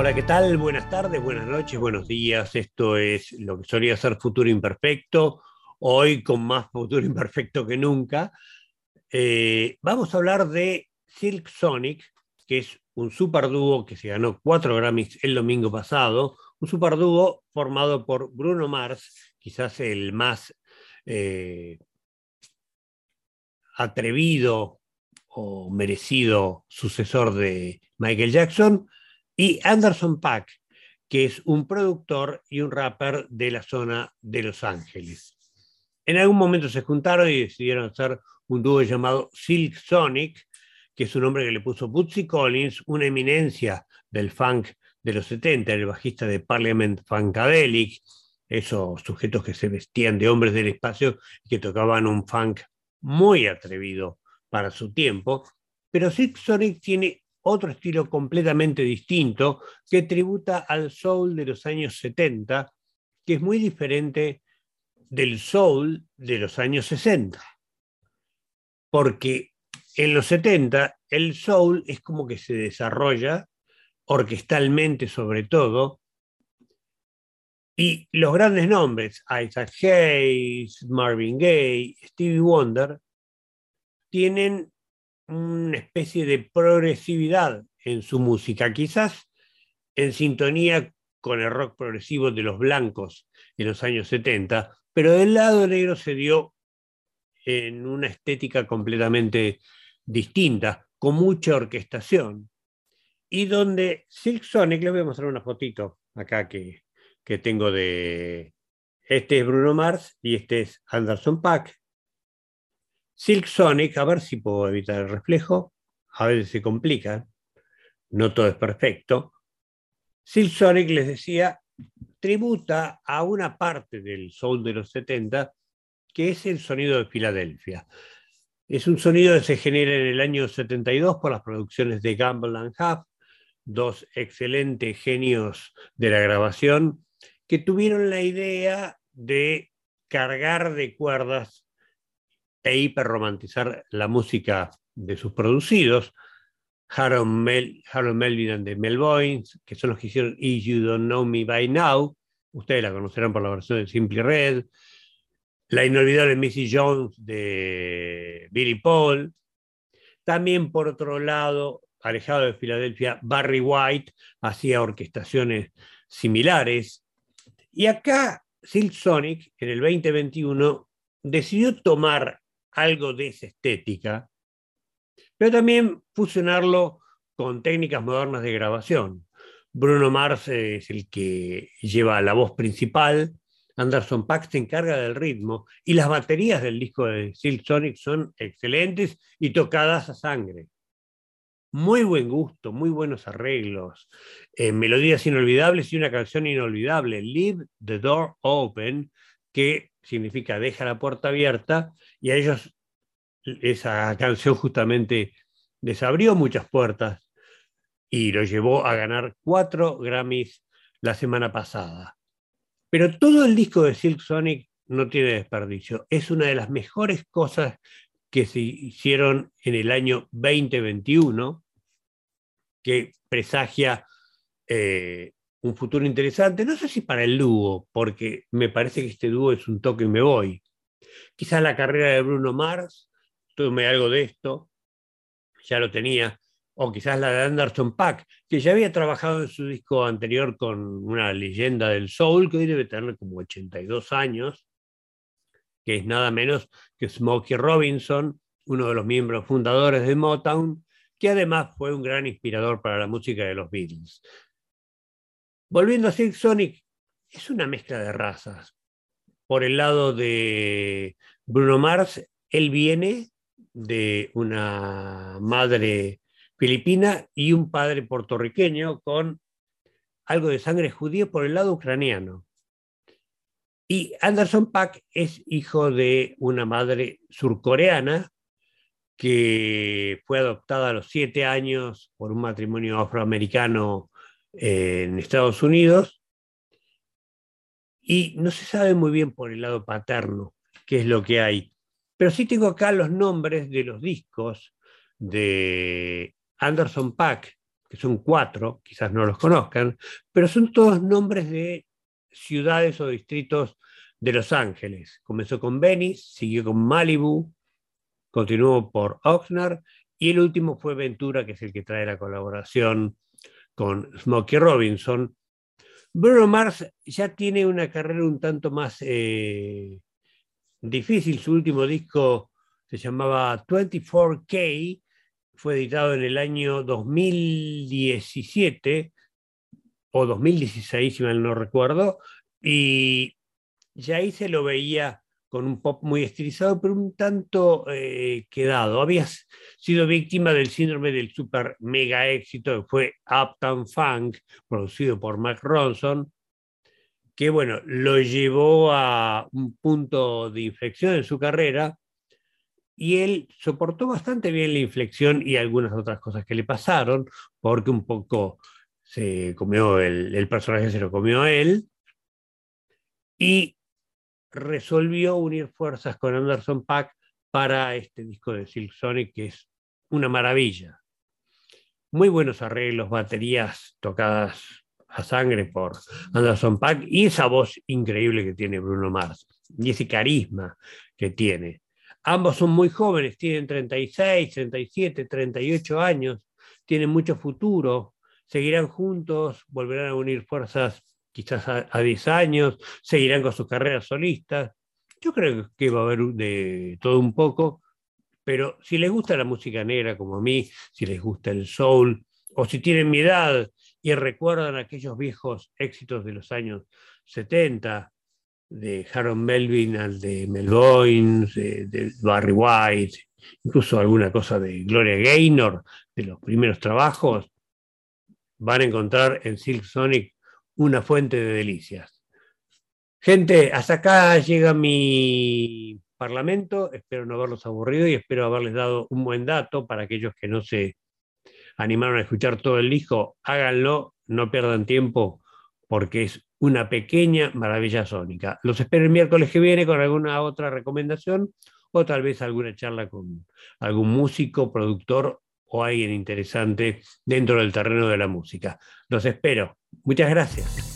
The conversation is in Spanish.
Hola, ¿qué tal? Buenas tardes, buenas noches, buenos días. Esto es lo que solía ser Futuro Imperfecto, hoy con más Futuro Imperfecto que nunca. Eh, vamos a hablar de Silk Sonic, que es un superdúo que se ganó cuatro Grammys el domingo pasado, un superdúo formado por Bruno Mars, quizás el más eh, atrevido o merecido sucesor de Michael Jackson, y Anderson Pack, que es un productor y un rapper de la zona de Los Ángeles. En algún momento se juntaron y decidieron hacer un dúo llamado Silk Sonic, que es un nombre que le puso Bootsy Collins, una eminencia del funk de los 70, el bajista de Parliament Funkadelic, esos sujetos que se vestían de hombres del espacio y que tocaban un funk muy atrevido para su tiempo. Pero Silk Sonic tiene otro estilo completamente distinto que tributa al soul de los años 70, que es muy diferente del soul de los años 60. Porque en los 70 el soul es como que se desarrolla orquestalmente sobre todo, y los grandes nombres, Isaac Hayes, Marvin Gaye, Stevie Wonder, tienen una especie de progresividad en su música, quizás en sintonía con el rock progresivo de los blancos en los años 70, pero del lado negro se dio en una estética completamente distinta, con mucha orquestación, y donde Silk Sonic, les voy a mostrar una fotito acá que, que tengo de, este es Bruno Mars y este es Anderson Pack, Silk Sonic, a ver si puedo evitar el reflejo, a veces se complica, no todo es perfecto. Silk Sonic, les decía, tributa a una parte del soul de los 70, que es el sonido de Filadelfia. Es un sonido que se genera en el año 72 por las producciones de Gamble and Huff, dos excelentes genios de la grabación, que tuvieron la idea de cargar de cuerdas e hiperromantizar la música de sus producidos. Harold, Mel, Harold Melvin Mel Boynes, que son los que hicieron If You Don't Know Me By Now, ustedes la conocerán por la versión de Simply Red, la inolvidable Missy Jones de Billy Paul, también por otro lado, alejado de Filadelfia, Barry White hacía orquestaciones similares, y acá Silk Sonic, en el 2021, decidió tomar algo de esa estética, pero también fusionarlo con técnicas modernas de grabación. Bruno Mars es el que lleva la voz principal, Anderson Pax se encarga del ritmo y las baterías del disco de Silk Sonic son excelentes y tocadas a sangre. Muy buen gusto, muy buenos arreglos, eh, melodías inolvidables y una canción inolvidable, Leave the Door Open, que significa deja la puerta abierta, y a ellos esa canción justamente les abrió muchas puertas y lo llevó a ganar cuatro Grammys la semana pasada. Pero todo el disco de Silk Sonic no tiene desperdicio. Es una de las mejores cosas que se hicieron en el año 2021, que presagia eh, un futuro interesante. No sé si para el dúo, porque me parece que este dúo es un toque y me voy. Quizás la carrera de Bruno Mars, tome algo de esto, ya lo tenía, o quizás la de Anderson Pack, que ya había trabajado en su disco anterior con una leyenda del soul, que hoy debe tener como 82 años, que es nada menos que Smokey Robinson, uno de los miembros fundadores de Motown, que además fue un gran inspirador para la música de los Beatles. Volviendo a Silk Sonic, es una mezcla de razas. Por el lado de Bruno Mars, él viene de una madre filipina y un padre puertorriqueño con algo de sangre judía por el lado ucraniano. Y Anderson Pack es hijo de una madre surcoreana que fue adoptada a los siete años por un matrimonio afroamericano en Estados Unidos y no se sabe muy bien por el lado paterno qué es lo que hay. Pero sí tengo acá los nombres de los discos de Anderson Pack, que son cuatro, quizás no los conozcan, pero son todos nombres de ciudades o distritos de Los Ángeles. Comenzó con Venice, siguió con Malibu, continuó por Oxnard y el último fue Ventura, que es el que trae la colaboración con Smokey Robinson. Bruno Mars ya tiene una carrera un tanto más eh, difícil. Su último disco se llamaba 24K, fue editado en el año 2017 o 2016, si mal no recuerdo, y ya ahí se lo veía con un pop muy estilizado, pero un tanto eh, quedado. Había sido víctima del síndrome del super mega éxito que fue Uptown Funk, producido por Mark Ronson, que bueno, lo llevó a un punto de inflexión en su carrera y él soportó bastante bien la inflexión y algunas otras cosas que le pasaron, porque un poco se comió el personaje, se lo comió a él, y resolvió unir fuerzas con Anderson Pack para este disco de Silk Sonic, que es una maravilla. Muy buenos arreglos, baterías tocadas a sangre por Anderson Pack y esa voz increíble que tiene Bruno Mars y ese carisma que tiene. Ambos son muy jóvenes, tienen 36, 37, 38 años, tienen mucho futuro, seguirán juntos, volverán a unir fuerzas quizás a, 10 años, seguirán con sus carreras solistas. Yo creo que va a haber de todo un poco, pero si les gusta la música negra como a mí, si les gusta el soul, o si tienen mi edad y recuerdan aquellos viejos éxitos de los años 70, de Harold Melvin al de Mel de, de, Barry White, incluso alguna cosa de Gloria Gaynor, de los primeros trabajos, van a encontrar en Silk Sonic una fuente de delicias. Gente, hasta acá llega mi parlamento, espero no haberlos aburrido y espero haberles dado un buen dato para aquellos que no se animaron a escuchar todo el disco, háganlo, no pierdan tiempo porque es una pequeña maravilla sónica. Los espero el miércoles que viene con alguna otra recomendación o tal vez alguna charla con algún músico, productor o alguien interesante dentro del terreno de la música. Los espero. Muchas gracias.